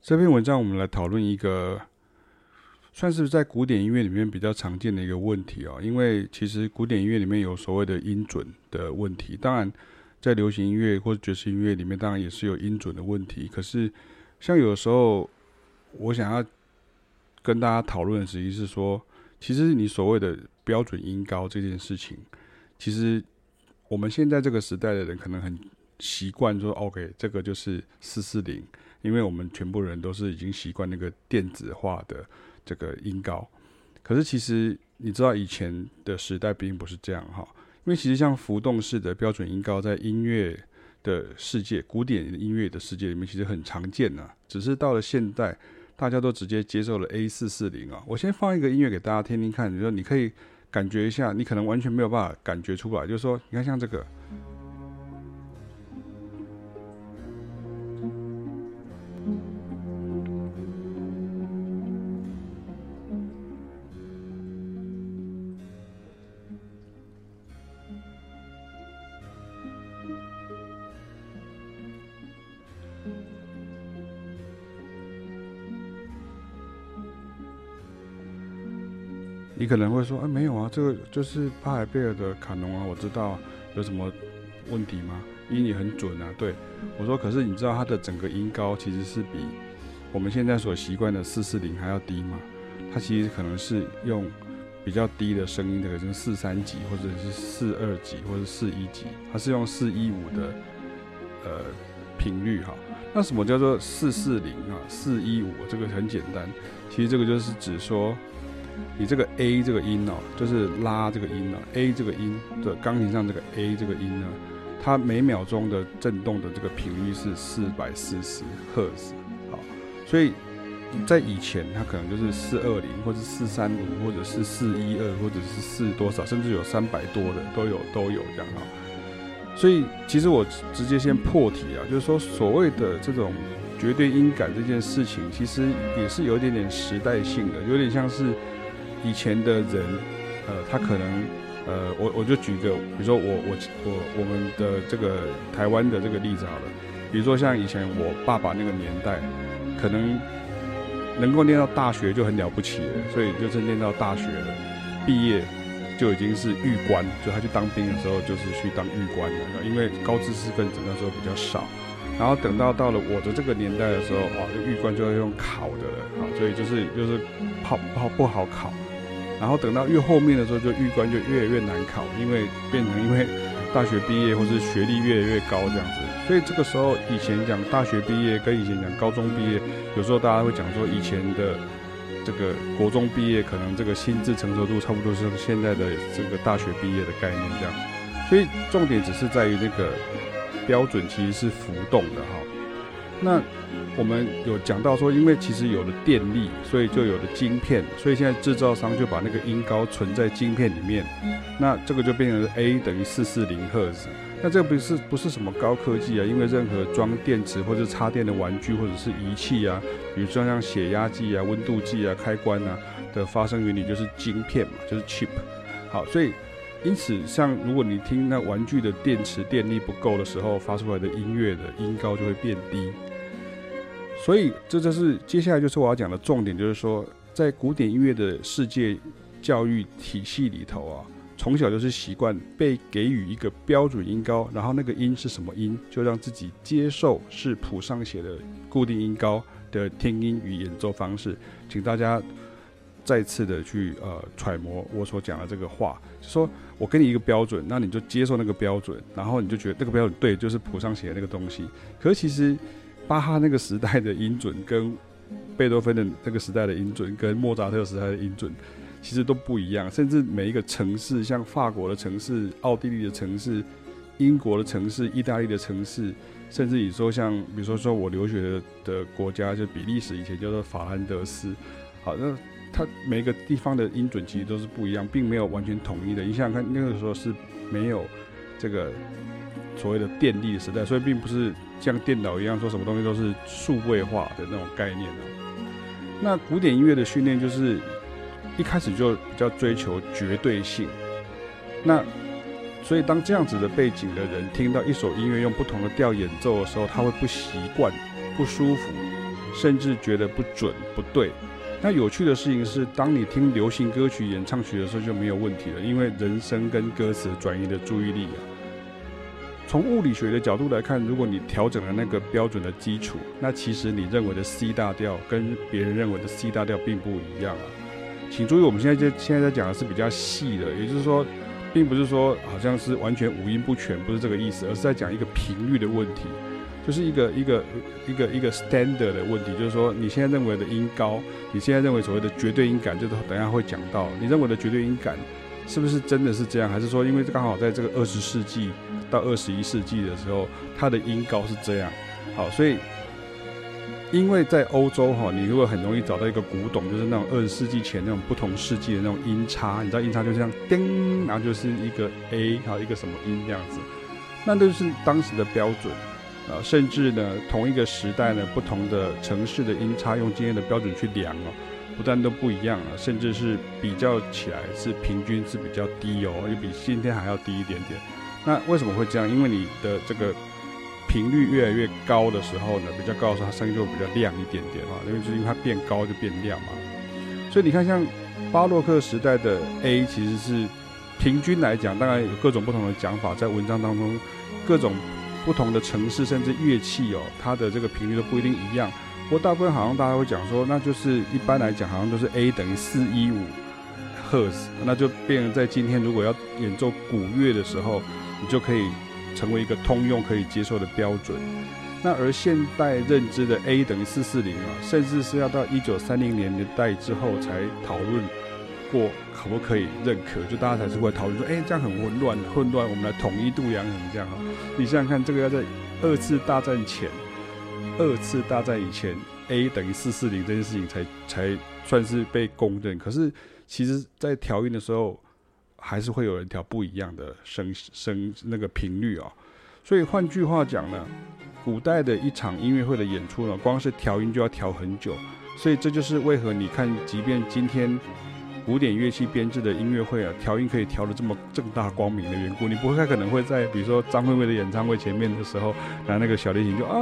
这篇文章我们来讨论一个，算是在古典音乐里面比较常见的一个问题哦。因为其实古典音乐里面有所谓的音准的问题，当然在流行音乐或爵士音乐里面，当然也是有音准的问题。可是像有时候我想要跟大家讨论的，实际是说，其实你所谓的标准音高这件事情，其实我们现在这个时代的人可能很习惯说，OK，这个就是四四零。因为我们全部人都是已经习惯那个电子化的这个音高，可是其实你知道以前的时代并不是这样哈。因为其实像浮动式的标准音高，在音乐的世界、古典音乐的世界里面，其实很常见呐。只是到了现代，大家都直接接受了 A 四四零啊。我先放一个音乐给大家听听看，你说你可以感觉一下，你可能完全没有办法感觉出来，就是说，你看像这个。可能会说，哎，没有啊，这个就是帕海贝尔的卡农啊，我知道，有什么问题吗？音也很准啊。对，我说，可是你知道它的整个音高其实是比我们现在所习惯的四四零还要低吗？它其实可能是用比较低的声音的，可能四三级或者是四二级或者四一级，它是用四一五的呃频率哈。那什么叫做四四零啊？四一五这个很简单，其实这个就是指说。你这个 A 这个音哦，就是拉这个音呢，A 这个音的钢琴上这个 A 这个音呢，它每秒钟的震动的这个频率是四百四十赫兹，好，所以在以前它可能就是四二零或者四三五或者是四一二或者是四多少，甚至有三百多的都有都有这样哈。所以其实我直接先破题啊，就是说所谓的这种绝对音感这件事情，其实也是有一点点时代性的，有点像是。以前的人，呃，他可能，呃，我我就举个，比如说我我我我们的这个台湾的这个例子好了，比如说像以前我爸爸那个年代，可能能够念到大学就很了不起了，所以就是念到大学了，毕业就已经是预官，就他去当兵的时候就是去当预官了，因为高知识分子那时候比较少，然后等到到了我的这个年代的时候，哇，玉官就要用考的了啊，所以就是就是不好不好考。然后等到越后面的时候，就预官就越来越难考，因为变成因为大学毕业或是学历越来越高这样子，所以这个时候以前讲大学毕业跟以前讲高中毕业，有时候大家会讲说以前的这个国中毕业可能这个心智成熟度差不多是现在的这个大学毕业的概念这样，所以重点只是在于那个标准其实是浮动的哈。那我们有讲到说，因为其实有了电力，所以就有了晶片，所以现在制造商就把那个音高存在晶片里面。那这个就变成 A 等于四四零赫兹。那这个不是不是什么高科技啊？因为任何装电池或者插电的玩具或者是仪器啊，比如说像血压计啊、温度计啊、开关啊的发生原理就是晶片嘛，就是 chip。好，所以因此像如果你听那玩具的电池电力不够的时候，发出来的音乐的音高就会变低。所以，这就是接下来就是我要讲的重点，就是说，在古典音乐的世界教育体系里头啊，从小就是习惯被给予一个标准音高，然后那个音是什么音，就让自己接受是谱上写的固定音高的听音与演奏方式。请大家再次的去呃揣摩我所讲的这个话，就说我给你一个标准，那你就接受那个标准，然后你就觉得那个标准对，就是谱上写的那个东西。可是其实。巴哈那个时代的音准，跟贝多芬的那个时代的音准，跟莫扎特时代的音准，其实都不一样。甚至每一个城市，像法国的城市、奥地利的城市、英国的城市、意大利的城市，甚至你说像，比如说说我留学的国家，就比利时以前叫做法兰德斯，好，那它每个地方的音准其实都是不一样，并没有完全统一的。你想想看，那个时候是没有这个。所谓的电力时代，所以并不是像电脑一样说什么东西都是数位化的那种概念。那古典音乐的训练就是一开始就比较追求绝对性。那所以当这样子的背景的人听到一首音乐用不同的调演奏的时候，他会不习惯、不舒服，甚至觉得不准不对。那有趣的事情是，当你听流行歌曲演唱曲的时候就没有问题了，因为人声跟歌词转移的注意力啊。从物理学的角度来看，如果你调整了那个标准的基础，那其实你认为的 C 大调跟别人认为的 C 大调并不一样啊。请注意，我们现在在现在在讲的是比较细的，也就是说，并不是说好像是完全五音不全，不是这个意思，而是在讲一个频率的问题。就是一个一个一个一个 standard 的问题，就是说你现在认为的音高，你现在认为所谓的绝对音感，就是等一下会讲到，你认为的绝对音感是不是真的是这样，还是说因为刚好在这个二十世纪到二十一世纪的时候，它的音高是这样？好，所以因为在欧洲哈，你如果很容易找到一个古董，就是那种二十世纪前那种不同世纪的那种音叉，你知道音叉就这样叮，然后就是一个 A 还有一个什么音这样子，那都是当时的标准。啊，甚至呢，同一个时代呢，不同的城市的音差，用今天的标准去量哦，不但都不一样了，甚至是比较起来是平均是比较低哦，也比今天还要低一点点。那为什么会这样？因为你的这个频率越来越高的时候呢，比较高的时候，它声音就会比较亮一点点啊，因为就是因为它变高就变亮嘛。所以你看，像巴洛克时代的 A，其实是平均来讲，当然有各种不同的讲法，在文章当中各种。不同的城市甚至乐器哦，它的这个频率都不一定一样。不过大部分好像大家会讲说，那就是一般来讲好像都是 A 等于四一五赫兹，那就变成在今天如果要演奏古乐的时候，你就可以成为一个通用可以接受的标准。那而现代认知的 A 等于四四零啊，甚至是要到一九三零年代之后才讨论过可不可以认可，就大家才是会讨论说，哎，这样很混乱，混乱，我们来统一度量，衡这样啊？你想想看，这个要在二次大战前、二次大战以前，A 等于四四零这件事情才才算是被公认。可是，其实在调音的时候，还是会有人调不一样的声声那个频率啊、所以换句话讲呢，古代的一场音乐会的演出呢，光是调音就要调很久。所以这就是为何你看，即便今天。古典乐器编制的音乐会啊，调音可以调得这么正大光明的缘故，你不会太可能会在比如说张惠妹的演唱会前面的时候，拿那个小提琴就啊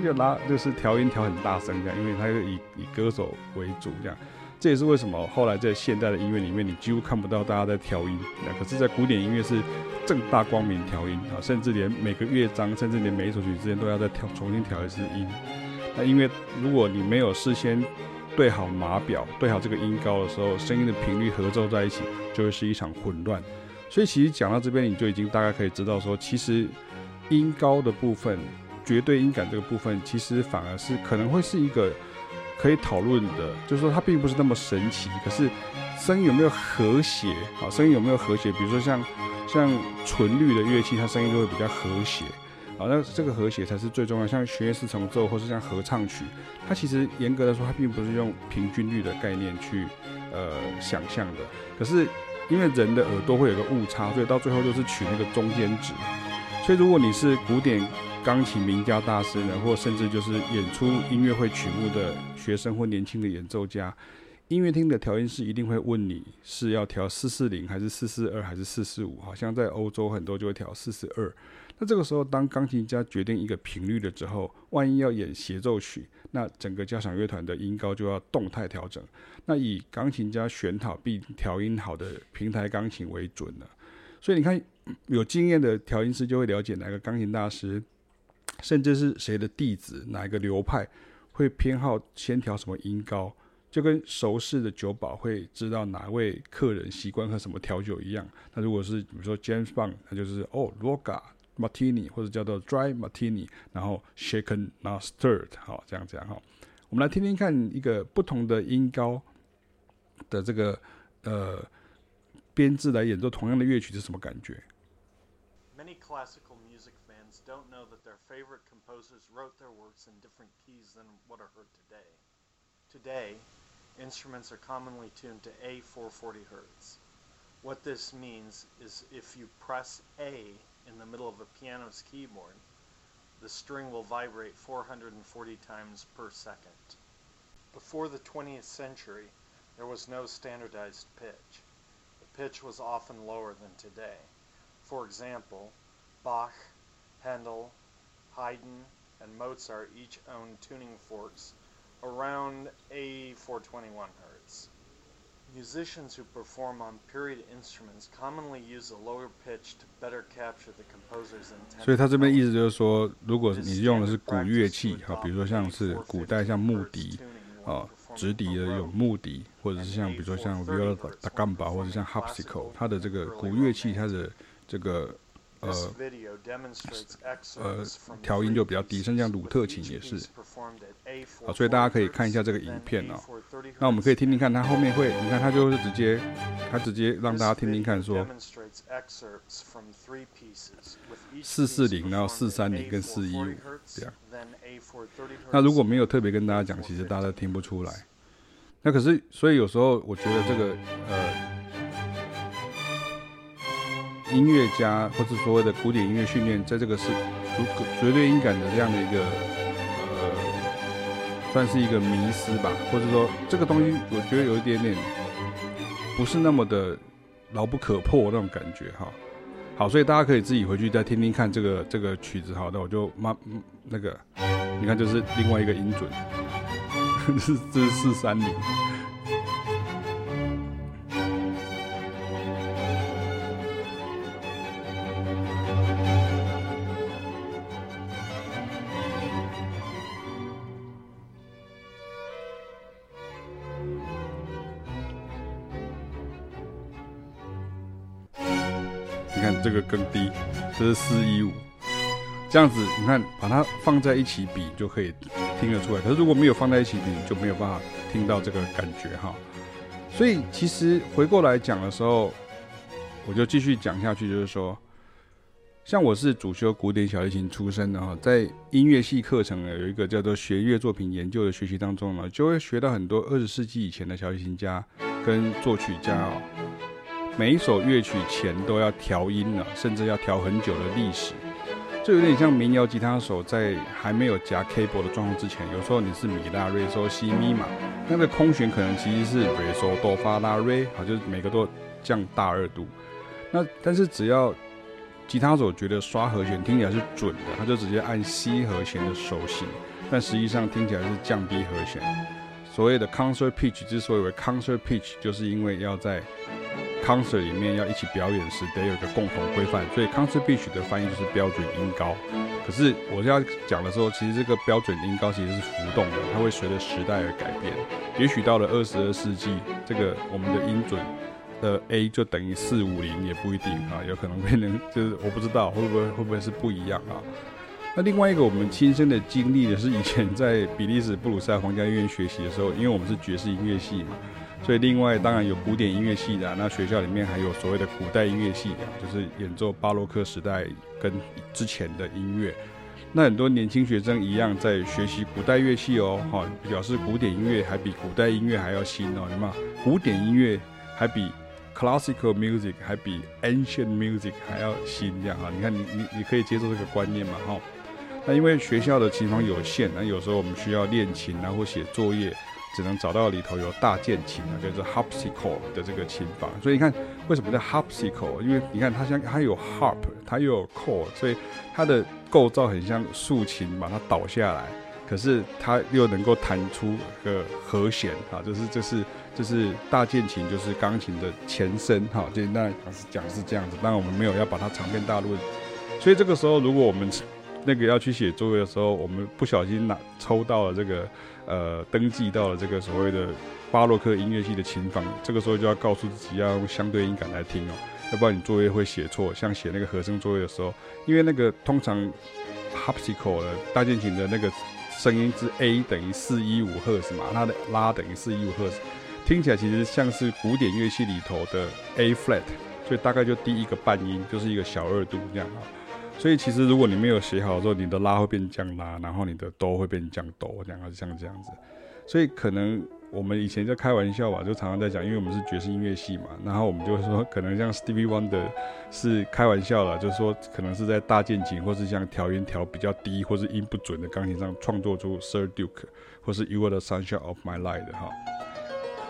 就拉就是调音调很大声这样，因为它是以以歌手为主这样。这也是为什么后来在现代的音乐里面，你几乎看不到大家在调音，那可是，在古典音乐是正大光明调音啊，甚至连每个乐章，甚至连每一首曲之间都要再调重新调一次音。那因为如果你没有事先对好码表，对好这个音高的时候，声音的频率合奏在一起，就会是一场混乱。所以其实讲到这边，你就已经大概可以知道说，其实音高的部分，绝对音感这个部分，其实反而是可能会是一个可以讨论的，就是说它并不是那么神奇。可是声音有没有和谐？好，声音有没有和谐？比如说像像纯律的乐器，它声音就会比较和谐。好，那这个和谐才是最重要。像弦乐四重奏，或是像合唱曲，它其实严格来说，它并不是用平均律的概念去呃想象的。可是因为人的耳朵会有个误差，所以到最后就是取那个中间值。所以如果你是古典钢琴名家大师呢，或甚至就是演出音乐会曲目的学生或年轻的演奏家，音乐厅的调音师一定会问你是要调四四零还是四四二还是四四五。好像在欧洲很多就会调四四二。那这个时候，当钢琴家决定一个频率了之后，万一要演协奏曲，那整个交响乐团的音高就要动态调整。那以钢琴家选好并调音好的平台钢琴为准了。所以你看，有经验的调音师就会了解哪个钢琴大师，甚至是谁的弟子，哪一个流派会偏好先调什么音高，就跟熟识的酒保会知道哪位客人习惯喝什么调酒一样。那如果是比如说 James Bond，那就是哦 Vodka Martini 或者叫做 Dry Martini，然后 Shaken Not Stirred，好，这样这样哈。我们来听听看一个不同的音高的这个呃编制来演奏同样的乐曲是什么感觉？Many classical music fans don't know that their favorite composers wrote their works in different keys than what are heard today. Today, instruments are commonly tuned to A440 Hz. What this means is if you press A in the middle of a piano's keyboard, the string will vibrate 440 times per second. Before the 20th century, there was no standardized pitch. The pitch was often lower than today. For example, Bach, Handel, Haydn, and Mozart each owned tuning forks around A421 hertz. Musicians who perform on period instruments commonly use a lower pitch to better capture the composer's intent. 所以他这边意思就是说，如果你用的是古乐器，哈，比如说像是古代像木笛，啊，直笛的有木笛，或者是像比如说像 viola da gamba 或者像 harpsichord，它的这个古乐器，它的这个。呃呃，调音就比较低，甚至像鲁特琴也是。好，所以大家可以看一下这个影片哦。那我们可以听听看，它后面会，你看它就是直接，它直接让大家听听看说，四四零，然后四三零跟四一五这样。那如果没有特别跟大家讲，其实大家都听不出来。那可是，所以有时候我觉得这个呃。音乐家或者所谓的古典音乐训练，在这个是绝绝对音感的这样的一个呃，算是一个迷思吧，或者说这个东西，我觉得有一点点不是那么的牢不可破那种感觉哈。好，所以大家可以自己回去再听听看这个这个曲子。好的，我就慢那个，你看就是另外一个音准，是这是四三零。这个更低，这是四一五，这样子你看，把它放在一起比就可以听得出来。可是如果没有放在一起比，就没有办法听到这个感觉哈。所以其实回过来讲的时候，我就继续讲下去，就是说，像我是主修古典小提琴出身的哈，在音乐系课程呢有一个叫做学乐作品研究的学习当中呢，就会学到很多二十世纪以前的小提琴家跟作曲家哦。每一首乐曲前都要调音了，甚至要调很久的历史，就有点像民谣吉他手在还没有夹 cable 的状况之前，有时候你是米拉、瑞、嗦、西、咪嘛，那个空弦可能其实是瑞、嗦、哆、发、拉、瑞，好，就是每个都降大二度。那但是只要吉他手觉得刷和弦听起来是准的，他就直接按 C 和弦的手型，但实际上听起来是降低和弦。所谓的 concert pitch 之所以为 concert pitch，就是因为要在 concert 里面要一起表演时，得有个共同规范，所以 concert 必须的翻译就是标准音高。可是我要讲的时候，其实这个标准音高其实是浮动的，它会随着时代而改变。也许到了二十二世纪，这个我们的音准的 A 就等于四五零也不一定啊，有可能变成就是我不知道会不会会不会是不一样啊。那另外一个我们亲身的经历的是以前在比利时布鲁塞尔皇家音乐院学习的时候，因为我们是爵士音乐系嘛。所以，另外当然有古典音乐系的，那学校里面还有所谓的古代音乐系的，就是演奏巴洛克时代跟之前的音乐。那很多年轻学生一样在学习古代乐器哦，哈，表示古典音乐还比古代音乐还要新哦，什么？古典音乐还比 classical music 还比 ancient music 还要新，这样啊？你看，你你你可以接受这个观念嘛？哈，那因为学校的琴房有限，那有时候我们需要练琴啊，或写作业。只能找到里头有大键琴啊，就是 h a r p s i c o 的这个琴房。所以你看，为什么叫 h a r p s i c o 因为你看它像它有 harp，它又有 chord，所以它的构造很像竖琴，把它倒下来，可是它又能够弹出个和弦啊，就是就是就是大键琴就是钢琴的前身哈。就那讲是这样子，当然我们没有要把它长篇大论。所以这个时候，如果我们那个要去写作业的时候，我们不小心拿抽到了这个。呃，登记到了这个所谓的巴洛克音乐系的琴房，这个时候就要告诉自己要用相对音感来听哦，要不然你作业会写错。像写那个和声作业的时候，因为那个通常 harpsichord 的大键琴的那个声音是 A 等于四一五赫兹嘛，它的拉等于四一五赫兹，听起来其实像是古典乐器里头的 A flat，所以大概就低一个半音，就是一个小二度这样啊。所以其实如果你没有写好之后，你的拉会变降拉，然后你的哆会变降哆，这样还是像这样子。所以可能我们以前在开玩笑吧，就常常在讲，因为我们是爵士音乐系嘛，然后我们就会说，可能像 Stevie Wonder 是开玩笑了，就是说可能是在大键琴或是像调音调比较低或是音不准的钢琴上创作出 Sir Duke 或是 You Are the Sunshine of My Life 哈。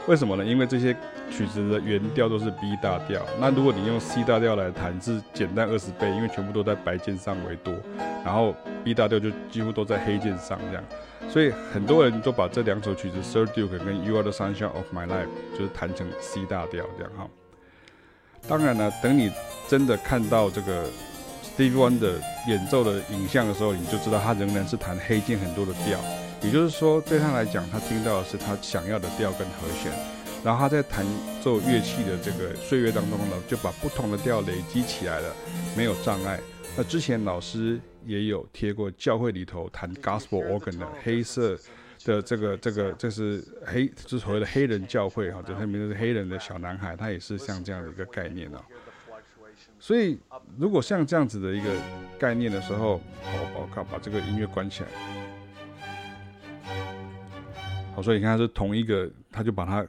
为什么呢？因为这些曲子的原调都是 B 大调，那如果你用 C 大调来弹，是简单二十倍，因为全部都在白键上为多，然后 B 大调就几乎都在黑键上这样，所以很多人都把这两首曲子 Sir Duke 跟 You Are the Sunshine of My Life 就是弹成 C 大调这样哈。当然呢，等你真的看到这个 Steve Wonder 演奏的影像的时候，你就知道他仍然是弹黑键很多的调。也就是说，对他来讲，他听到的是他想要的调跟和弦，然后他在弹奏乐器的这个岁月当中呢，就把不同的调累积起来了，没有障碍。那之前老师也有贴过教会里头弹 Gospel Organ 的黑色的这个这个这是黑，就是所谓的黑人教会哈，就他名字是黑人的小男孩，他也是像这样的一个概念啊。所以如果像这样子的一个概念的时候，好，我靠，把这个音乐关起来。好，所以你看，是同一个，他就把它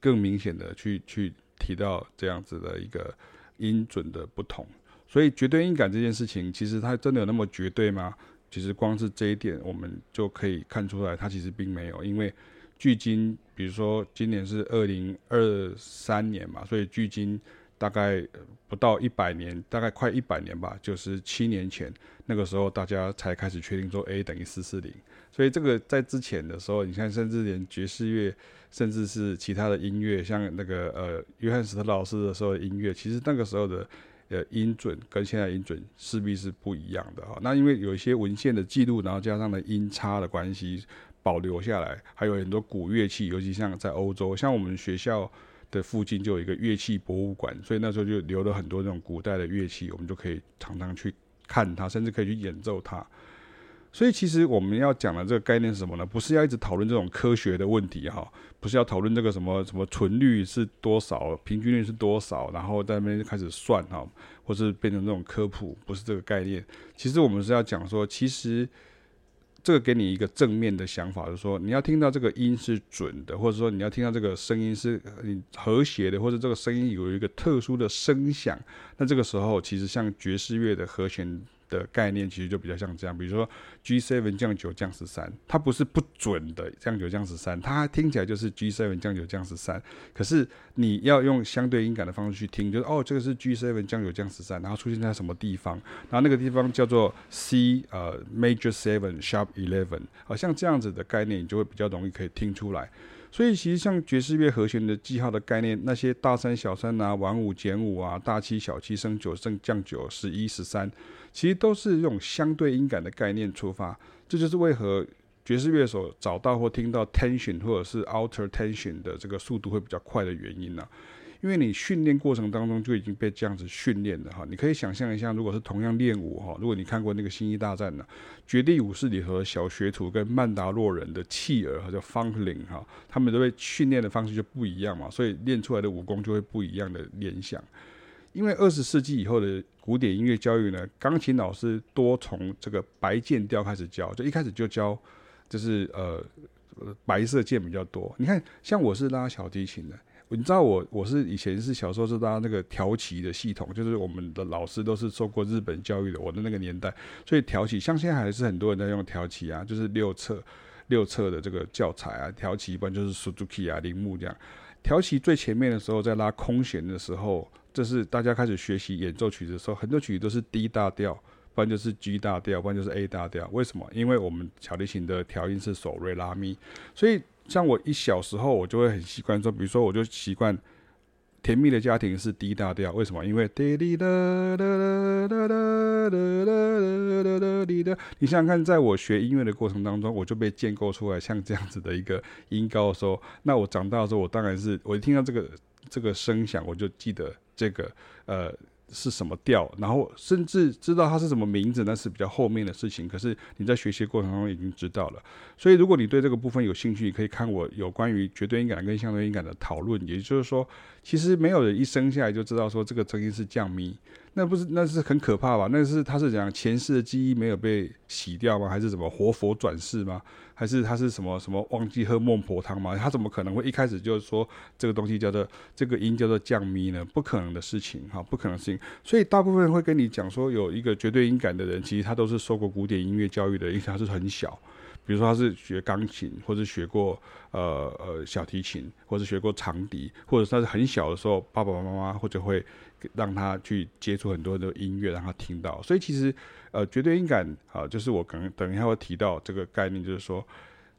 更明显的去去提到这样子的一个音准的不同。所以绝对音感这件事情，其实它真的有那么绝对吗？其实光是这一点，我们就可以看出来，它其实并没有。因为距今，比如说今年是二零二三年嘛，所以距今大概不到一百年，大概快一百年吧，就是七年前那个时候，大家才开始确定说 A 等于四四零。所以这个在之前的时候，你看，甚至连爵士乐，甚至是其他的音乐，像那个呃约翰史特劳斯的时候的音乐，其实那个时候的呃音准跟现在音准势必是不一样的哈。那因为有一些文献的记录，然后加上了音差的关系保留下来，还有很多古乐器，尤其像在欧洲，像我们学校的附近就有一个乐器博物馆，所以那时候就留了很多这种古代的乐器，我们就可以常常去看它，甚至可以去演奏它。所以其实我们要讲的这个概念是什么呢？不是要一直讨论这种科学的问题哈，不是要讨论这个什么什么纯率是多少，平均率是多少，然后在那边就开始算哈，或是变成这种科普，不是这个概念。其实我们是要讲说，其实这个给你一个正面的想法，就是说你要听到这个音是准的，或者说你要听到这个声音是你和谐的，或者这个声音有一个特殊的声响，那这个时候其实像爵士乐的和弦。的概念其实就比较像这样，比如说 G7 降九降十三，它不是不准的降九降十三，它听起来就是 G7 降九降十三。可是你要用相对音感的方式去听，就是哦，这个是 G7 降九降十三，然后出现在什么地方，然后那个地方叫做 C 呃 Major Seven Sharp Eleven，好像这样子的概念，你就会比较容易可以听出来。所以其实像爵士乐和弦的记号的概念，那些大三小三啊，晚五减五啊，大七小七升九升降九十一十三，其实都是用相对音感的概念出发。这就是为何爵士乐手找到或听到 tension 或者是 outer tension 的这个速度会比较快的原因呢、因为你训练过程当中就已经被这样子训练了哈，你可以想象一下，如果是同样练武哈，如果你看过那个《星际大战》呢，《绝地武士》里头的小学徒跟曼达洛人的契尔和叫 Funkling 哈，他们都被训练的方式就不一样嘛，所以练出来的武功就会不一样的联想。因为二十世纪以后的古典音乐教育呢，钢琴老师多从这个白键调开始教，就一开始就教就是呃白色键比较多。你看，像我是拉小提琴的。你知道我我是以前是小时候是拉那个调旗的系统，就是我们的老师都是受过日本教育的。我的那个年代，所以调起像现在还是很多人在用调旗啊，就是六册六册的这个教材啊，调旗一般就是 Suzuki 啊铃木这样。调旗最前面的时候，在拉空弦的时候，这是大家开始学习演奏曲子的时候，很多曲子都是 D 大调，不然就是 G 大调，不然就是 A 大调。为什么？因为我们小提琴的调音是手瑞拉咪，所以像我一小时候，我就会很习惯说，比如说我就习惯《甜蜜的家庭》是 D 大调，为什么？因为滴滴哒哒哒哒哒哒哒哒哒滴哒。你想想看，在我学音乐的过程当中，我就被建构出来像这样子的一个音高的时候，那我长大的时候，我当然是我一听到这个。这个声响，我就记得这个呃。是什么调，然后甚至知道它是什么名字，那是比较后面的事情。可是你在学习过程中已经知道了，所以如果你对这个部分有兴趣，可以看我有关于绝对音感跟相对音感的讨论。也就是说，其实没有人一生下来就知道说这个声音是降咪。那不是，那是很可怕吧？那是他是讲前世的记忆没有被洗掉吗？还是什么活佛转世吗？还是他是什么什么忘记喝孟婆汤吗？他怎么可能会一开始就是说这个东西叫做这个音叫做降咪呢？不可能的事情哈，不可能的事情。所以大部分人会跟你讲说有一个绝对音感的人，其实他都是受过古典音乐教育的，因为他是很小。比如说他是学钢琴，或者学过呃呃小提琴，或者学过长笛，或者他是很小的时候，爸爸妈妈或者会让他去接触很多的音乐，让他听到。所以其实呃绝对音感啊，就是我可能等一下会提到这个概念，就是说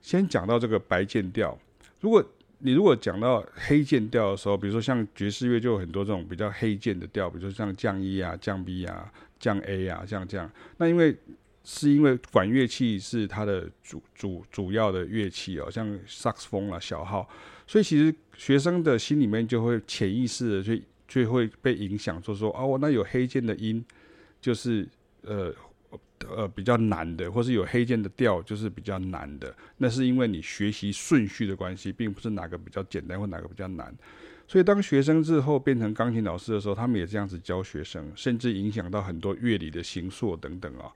先讲到这个白键调，如果你如果讲到黑键调的时候，比如说像爵士乐就有很多这种比较黑键的调，比如说像降 E 啊、降 B 啊、降 A 啊，像这样。那因为是因为管乐器是它的主主主要的乐器哦，像萨克斯风啊、小号，所以其实学生的心里面就会潜意识的就就会被影响，说说哦，那有黑键的音就是呃。呃，比较难的，或是有黑键的调，就是比较难的。那是因为你学习顺序的关系，并不是哪个比较简单或哪个比较难。所以，当学生之后变成钢琴老师的时候，他们也这样子教学生，甚至影响到很多乐理的形塑等等啊。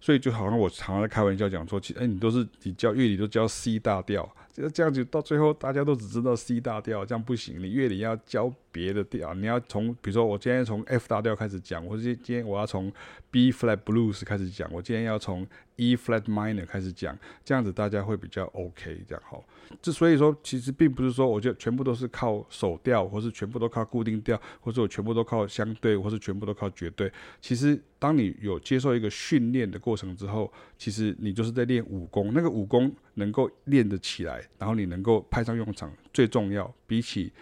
所以，就好像我常常在开玩笑讲说，其实，哎，你都是你教乐理都教 C 大调，这这样子到最后大家都只知道 C 大调，这样不行。你乐理要教别的调，你要从，比如说我今天从 F 大调开始讲，或者今天我要从 B flat blues 开始讲，我今天要从 E flat minor 开始讲，这样子大家会比较 OK，这样好。之所以说，其实并不是说，我就全部都是靠手调，或是全部都靠固定调，或者我全部都靠相对，或是全部都靠绝对。其实，当你有接受一个训练的过程之后，其实你就是在练武功。那个武功能够练得起来，然后你能够派上用场，最重要，比起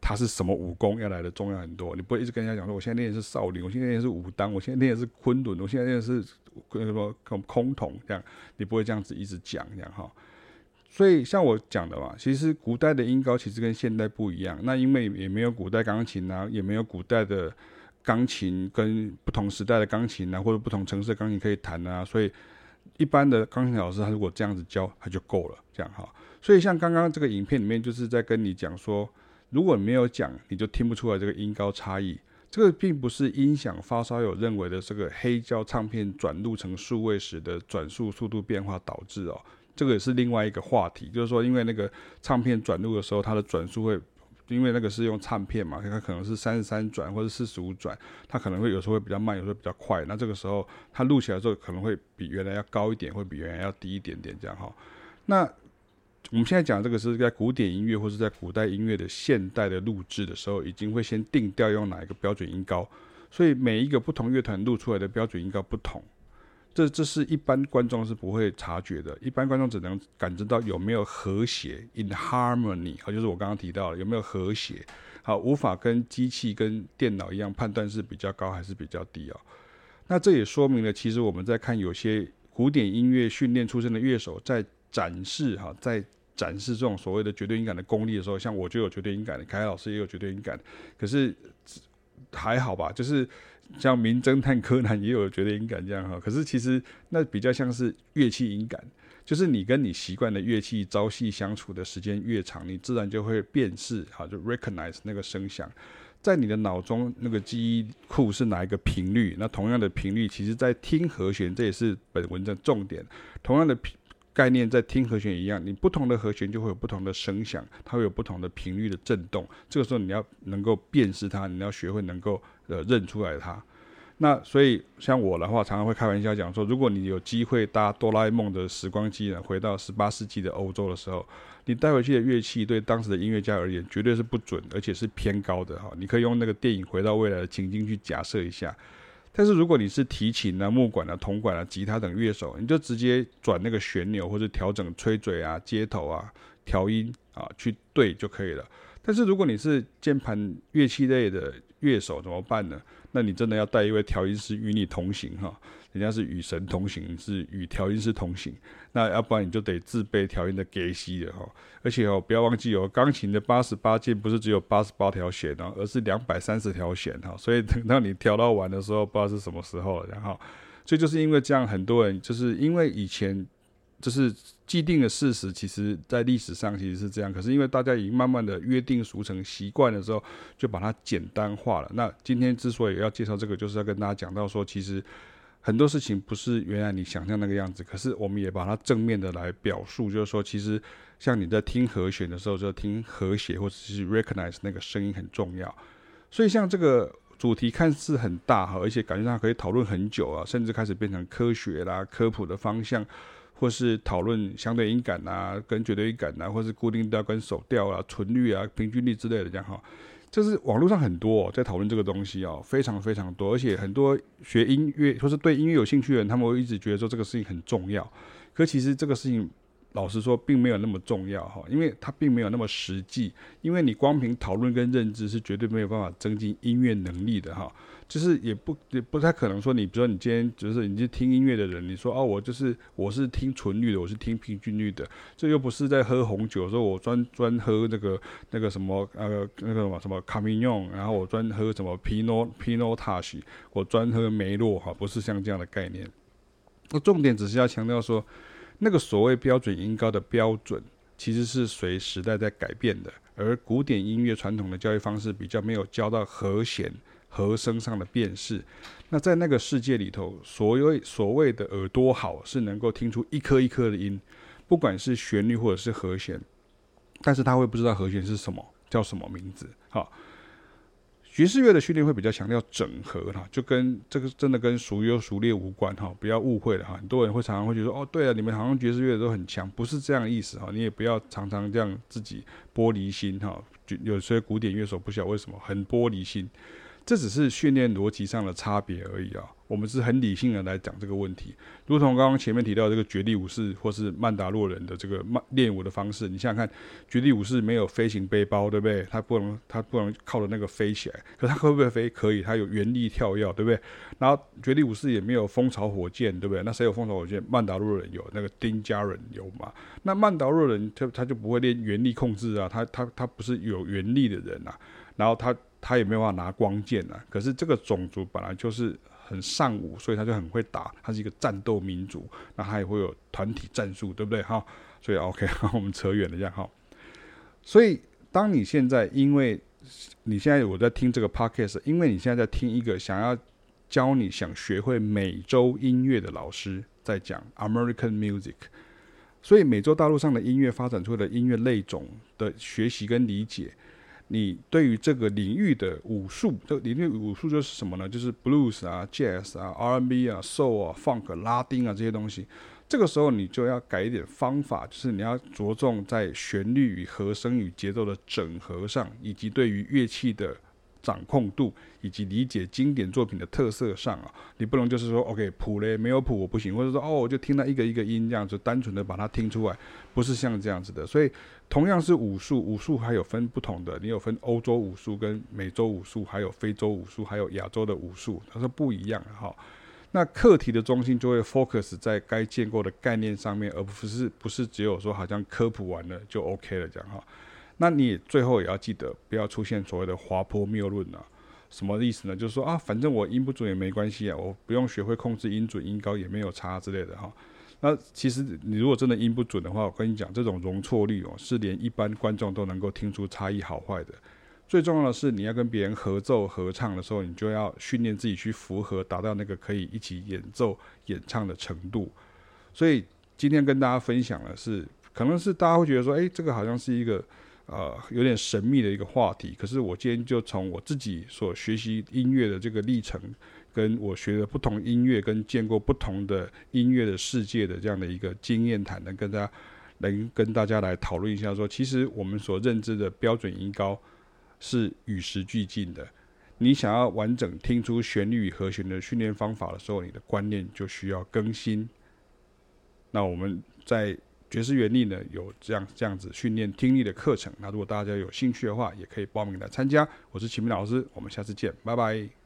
它是什么武功要来的重要很多。你不会一直跟人家讲说，我现在练的是少林，我现在练的是武当，我现在练的是昆仑，我现在练的是什么崆峒这样，你不会这样子一直讲这样哈。所以像我讲的嘛，其实古代的音高其实跟现代不一样。那因为也没有古代钢琴啊，也没有古代的钢琴跟不同时代的钢琴啊，或者不同城市的钢琴可以弹啊，所以一般的钢琴老师他如果这样子教，他就够了这样哈。所以像刚刚这个影片里面就是在跟你讲说。如果没有讲，你就听不出来这个音高差异。这个并不是音响发烧友认为的这个黑胶唱片转录成数位时的转速速度变化导致哦。这个也是另外一个话题，就是说，因为那个唱片转录的时候，它的转速会，因为那个是用唱片嘛，它可能是三十三转或者四十五转，它可能会有时候会比较慢，有时候比较快。那这个时候它录起来之后，可能会比原来要高一点，会比原来要低一点点这样哈。那我们现在讲这个是在古典音乐或是在古代音乐的现代的录制的时候，已经会先定调用哪一个标准音高，所以每一个不同乐团录出来的标准音高不同，这这是一般观众是不会察觉的，一般观众只能感知到有没有和谐 in harmony，好，就是我刚刚提到的有没有和谐，好，无法跟机器跟电脑一样判断是比较高还是比较低哦。那这也说明了，其实我们在看有些古典音乐训练出身的乐手在展示哈，在展示这种所谓的绝对音感的功力的时候，像我就有绝对音感的，凯凯老师也有绝对音感，可是还好吧，就是像名侦探柯南也有绝对音感这样哈。可是其实那比较像是乐器音感，就是你跟你习惯的乐器朝夕相处的时间越长，你自然就会辨识哈，就 recognize 那个声响，在你的脑中那个记忆库是哪一个频率，那同样的频率，其实在听和弦，这也是本文的重点，同样的。概念在听和弦一样，你不同的和弦就会有不同的声响，它会有不同的频率的震动。这个时候你要能够辨识它，你要学会能够呃认出来它。那所以像我的话，常常会开玩笑讲说，如果你有机会搭哆啦 A 梦的时光机呢，回到十八世纪的欧洲的时候，你带回去的乐器对当时的音乐家而言绝对是不准，而且是偏高的哈。你可以用那个电影《回到未来》的情境去假设一下。但是如果你是提琴啊、木管啊、铜管啊、吉他等乐手，你就直接转那个旋钮或者调整吹嘴啊、接头啊、调音啊去对就可以了。但是如果你是键盘乐器类的乐手，怎么办呢？那你真的要带一位调音师与你同行哈。人家是与神同行，是与调音师同行。那要不然你就得自备调音的给息的哈。而且哦，不要忘记哦，钢琴的八十八键不是只有八十八条弦哦，而是两百三十条弦哈。所以等到你调到完的时候，不知道是什么时候了。然后，所以就是因为这样，很多人就是因为以前就是既定的事实，其实在历史上其实是这样。可是因为大家已经慢慢的约定俗成、习惯的时候，就把它简单化了。那今天之所以要介绍这个，就是要跟大家讲到说，其实。很多事情不是原来你想象那个样子，可是我们也把它正面的来表述，就是说，其实像你在听和弦的时候，就听和谐或者是 recognize 那个声音很重要。所以像这个主题看似很大哈，而且感觉上可以讨论很久啊，甚至开始变成科学啦、科普的方向。或是讨论相对音感啊，跟绝对音感啊，或是固定调跟手调啊、纯率啊、平均律之类的这样哈。就是网络上很多、在讨论这个东西哦，非常非常多，而且很多学音乐或是对音乐有兴趣的人，他们会一直觉得说这个事情很重要。可其实这个事情，老实说，并没有那么重要哈，因为它并没有那么实际。因为你光凭讨论跟认知是绝对没有办法增进音乐能力的哈。就是也不也不太可能说，你比如说你今天就是你是听音乐的人，你说哦，我就是我是听纯律的，我是听平均律的，这又不是在喝红酒，说我专专喝那个那个什么呃那个什么什么卡米诺，然后我专喝什么皮诺皮诺塔西，我专喝梅洛哈，不是像这样的概念。那重点只是要强调说，那个所谓标准音高的标准，其实是随时代在改变的，而古典音乐传统的教育方式比较没有教到和弦。和声上的辨识，那在那个世界里头，所谓所谓的耳朵好是能够听出一颗一颗的音，不管是旋律或者是和弦，但是他会不知道和弦是什么，叫什么名字。好，爵士乐的训练会比较强调整合哈，就跟这个真的跟孰优孰劣无关哈，不要误会了哈。很多人会常常会觉得，哦，对啊，你们好像爵士乐都很强，不是这样的意思哈。你也不要常常这样自己玻璃心哈。有些古典乐手不晓得为什么很玻璃心。这只是训练逻辑上的差别而已啊！我们是很理性的来讲这个问题，如同刚刚前面提到这个绝地武士或是曼达洛人的这个慢练武的方式，你想想看，绝地武士没有飞行背包，对不对？他不能，他不能靠着那个飞起来，可他会不会飞？可以，他有原力跳跃，对不对？然后绝地武士也没有蜂巢火箭，对不对？那谁有蜂巢火箭？曼达洛人有，那个丁家人有嘛？那曼达洛人他他就不会练原力控制啊，他他他不是有原力的人啊，然后他。他也没有办法拿光剑啊，可是这个种族本来就是很尚武，所以他就很会打，他是一个战斗民族，那他也会有团体战术，对不对？哈，所以 OK，我们扯远了这样哈。所以当你现在，因为你现在我在听这个 podcast，因为你现在在听一个想要教你想学会美洲音乐的老师在讲 American music，所以美洲大陆上的音乐发展出的音乐类种的学习跟理解。你对于这个领域的武术，这个领域武术就是什么呢？就是 blues 啊、jazz 啊、R&B 啊、soul 啊、funk、拉丁啊这些东西。这个时候你就要改一点方法，就是你要着重在旋律与和声与节奏的整合上，以及对于乐器的。掌控度以及理解经典作品的特色上啊，你不能就是说，OK，谱嘞没有谱我不行，或者说哦，我就听到一个一个音这样子，单纯的把它听出来，不是像这样子的。所以同样是武术，武术还有分不同的，你有分欧洲武术跟美洲武术，还有非洲武术，还有亚洲的武术，它是不一样哈。那课题的中心就会 focus 在该建构的概念上面，而不是不是只有说好像科普完了就 OK 了这样哈。那你最后也要记得，不要出现所谓的滑坡谬论啊！什么意思呢？就是说啊，反正我音不准也没关系啊，我不用学会控制音准、音高也没有差之类的哈。那其实你如果真的音不准的话，我跟你讲，这种容错率哦，是连一般观众都能够听出差异好坏的。最重要的是，你要跟别人合奏合唱的时候，你就要训练自己去符合，达到那个可以一起演奏演唱的程度。所以今天跟大家分享的是，可能是大家会觉得说，诶，这个好像是一个。呃，有点神秘的一个话题。可是我今天就从我自己所学习音乐的这个历程，跟我学的不同音乐，跟见过不同的音乐的世界的这样的一个经验谈，能跟大家能跟大家来讨论一下，说其实我们所认知的标准音高是与时俱进的。你想要完整听出旋律与和弦的训练方法的时候，你的观念就需要更新。那我们在。爵士原理呢，有这样这样子训练听力的课程，那如果大家有兴趣的话，也可以报名来参加。我是齐明老师，我们下次见，拜拜。